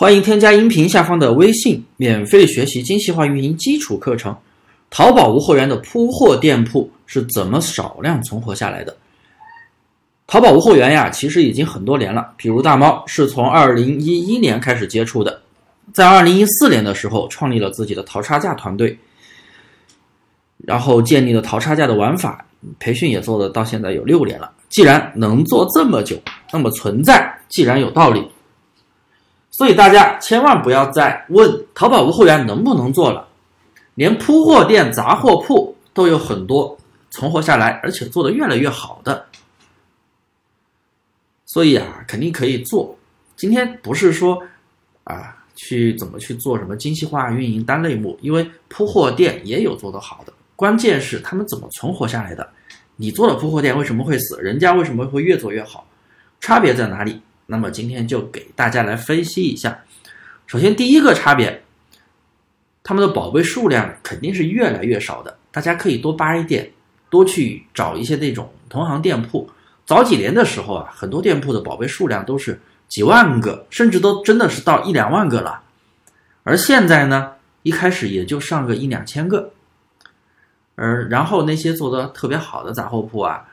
欢迎添加音频下方的微信，免费学习精细化运营基础课程。淘宝无货源的铺货店铺是怎么少量存活下来的？淘宝无货源呀，其实已经很多年了。比如大猫是从二零一一年开始接触的，在二零一四年的时候创立了自己的淘差价团队，然后建立了淘差价的玩法，培训也做了到现在有六年了。既然能做这么久，那么存在既然有道理。所以大家千万不要再问淘宝无货源能不能做了，连铺货店、杂货铺都有很多存活下来，而且做得越来越好的。所以啊，肯定可以做。今天不是说啊去怎么去做什么精细化运营单类目，因为铺货店也有做得好的，关键是他们怎么存活下来的。你做的铺货店为什么会死？人家为什么会越做越好？差别在哪里？那么今天就给大家来分析一下。首先，第一个差别，他们的宝贝数量肯定是越来越少的。大家可以多扒一点，多去找一些那种同行店铺。早几年的时候啊，很多店铺的宝贝数量都是几万个，甚至都真的是到一两万个了。而现在呢，一开始也就上个一两千个。而然后那些做的特别好的杂货铺啊，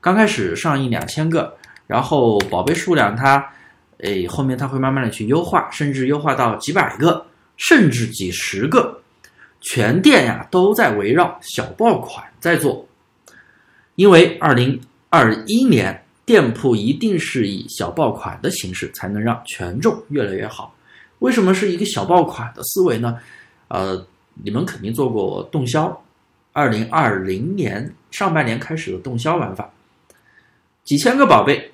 刚开始上一两千个。然后宝贝数量它，诶，后面它会慢慢的去优化，甚至优化到几百个，甚至几十个，全店呀都在围绕小爆款在做，因为二零二一年店铺一定是以小爆款的形式才能让权重越来越好。为什么是一个小爆款的思维呢？呃，你们肯定做过动销，二零二零年上半年开始的动销玩法，几千个宝贝。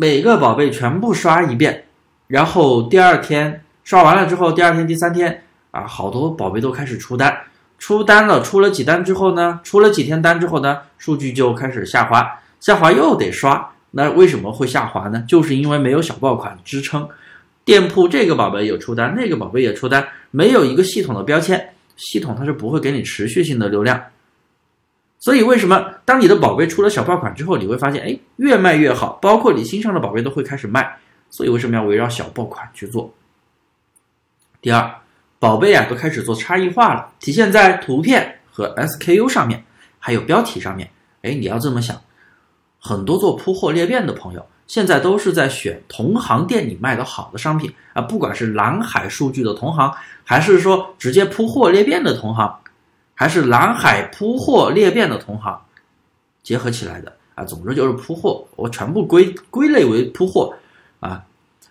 每个宝贝全部刷一遍，然后第二天刷完了之后，第二天、第三天啊，好多宝贝都开始出单，出单了，出了几单之后呢，出了几天单之后呢，数据就开始下滑，下滑又得刷。那为什么会下滑呢？就是因为没有小爆款支撑，店铺这个宝贝有出单，那个宝贝也出单，没有一个系统的标签，系统它是不会给你持续性的流量。所以，为什么当你的宝贝出了小爆款之后，你会发现，哎，越卖越好，包括你新上的宝贝都会开始卖。所以，为什么要围绕小爆款去做？第二，宝贝啊都开始做差异化了，体现在图片和 SKU 上面，还有标题上面。哎，你要这么想，很多做铺货裂变的朋友，现在都是在选同行店里卖的好的商品啊，不管是蓝海数据的同行，还是说直接铺货裂变的同行。还是蓝海铺货裂变的同行结合起来的啊，总之就是铺货，我全部归归类为铺货啊。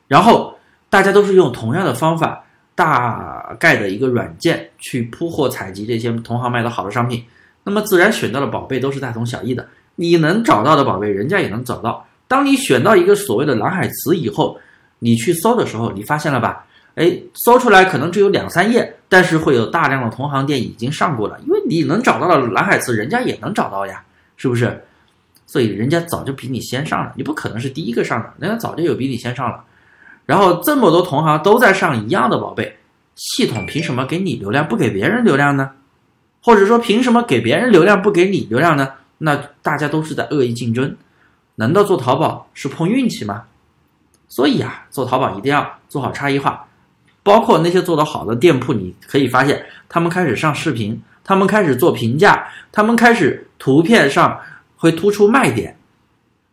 然后大家都是用同样的方法，大概的一个软件去铺货采集这些同行卖的好的商品，那么自然选到的宝贝都是大同小异的。你能找到的宝贝，人家也能找到。当你选到一个所谓的蓝海词以后，你去搜的时候，你发现了吧？哎，搜出来可能只有两三页，但是会有大量的同行店已经上过了，因为你能找到的蓝海词，人家也能找到呀，是不是？所以人家早就比你先上了，你不可能是第一个上的，人家早就有比你先上了。然后这么多同行都在上一样的宝贝，系统凭什么给你流量不给别人流量呢？或者说凭什么给别人流量不给你流量呢？那大家都是在恶意竞争，难道做淘宝是碰运气吗？所以啊，做淘宝一定要做好差异化。包括那些做得好的店铺，你可以发现，他们开始上视频，他们开始做评价，他们开始图片上会突出卖点，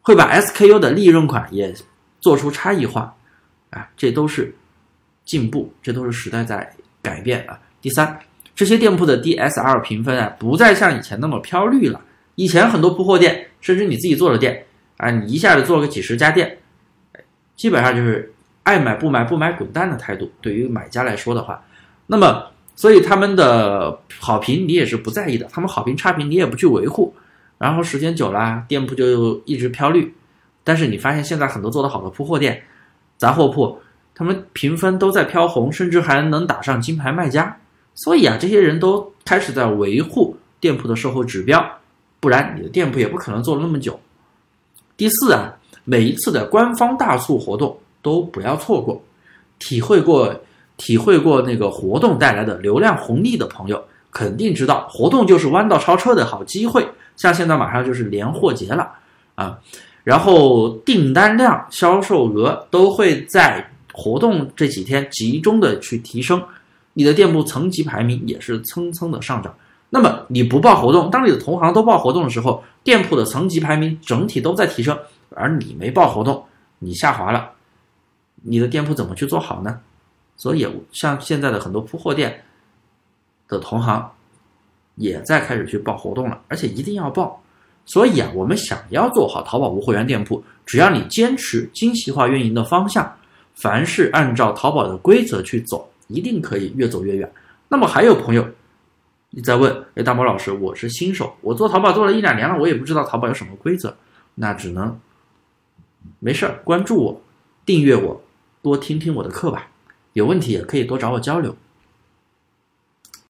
会把 SKU 的利润款也做出差异化，啊，这都是进步，这都是时代在改变啊。第三，这些店铺的 DSR 评分啊，不再像以前那么飘绿了。以前很多铺货店，甚至你自己做的店，啊，你一下子做个几十家店，基本上就是。爱买不买不买滚蛋的态度，对于买家来说的话，那么所以他们的好评你也是不在意的，他们好评差评你也不去维护，然后时间久了，店铺就一直飘绿。但是你发现现在很多做得好的铺货店、杂货铺，他们评分都在飘红，甚至还能打上金牌卖家。所以啊，这些人都开始在维护店铺的售后指标，不然你的店铺也不可能做了那么久。第四啊，每一次的官方大促活动。都不要错过，体会过体会过那个活动带来的流量红利的朋友，肯定知道活动就是弯道超车的好机会。像现在马上就是年货节了啊，然后订单量、销售额都会在活动这几天集中的去提升，你的店铺层级排名也是蹭蹭的上涨。那么你不报活动，当你的同行都报活动的时候，店铺的层级排名整体都在提升，而你没报活动，你下滑了，你的店铺怎么去做好呢？所以像现在的很多铺货店的同行，也在开始去报活动了，而且一定要报。所以啊，我们想要做好淘宝无货源店铺，只要你坚持精细化运营的方向，凡是按照淘宝的规则去走，一定可以越走越远。那么还有朋友。你在问，哎，大毛老师，我是新手，我做淘宝做了一两年了，我也不知道淘宝有什么规则，那只能没事儿关注我，订阅我，多听听我的课吧。有问题也可以多找我交流。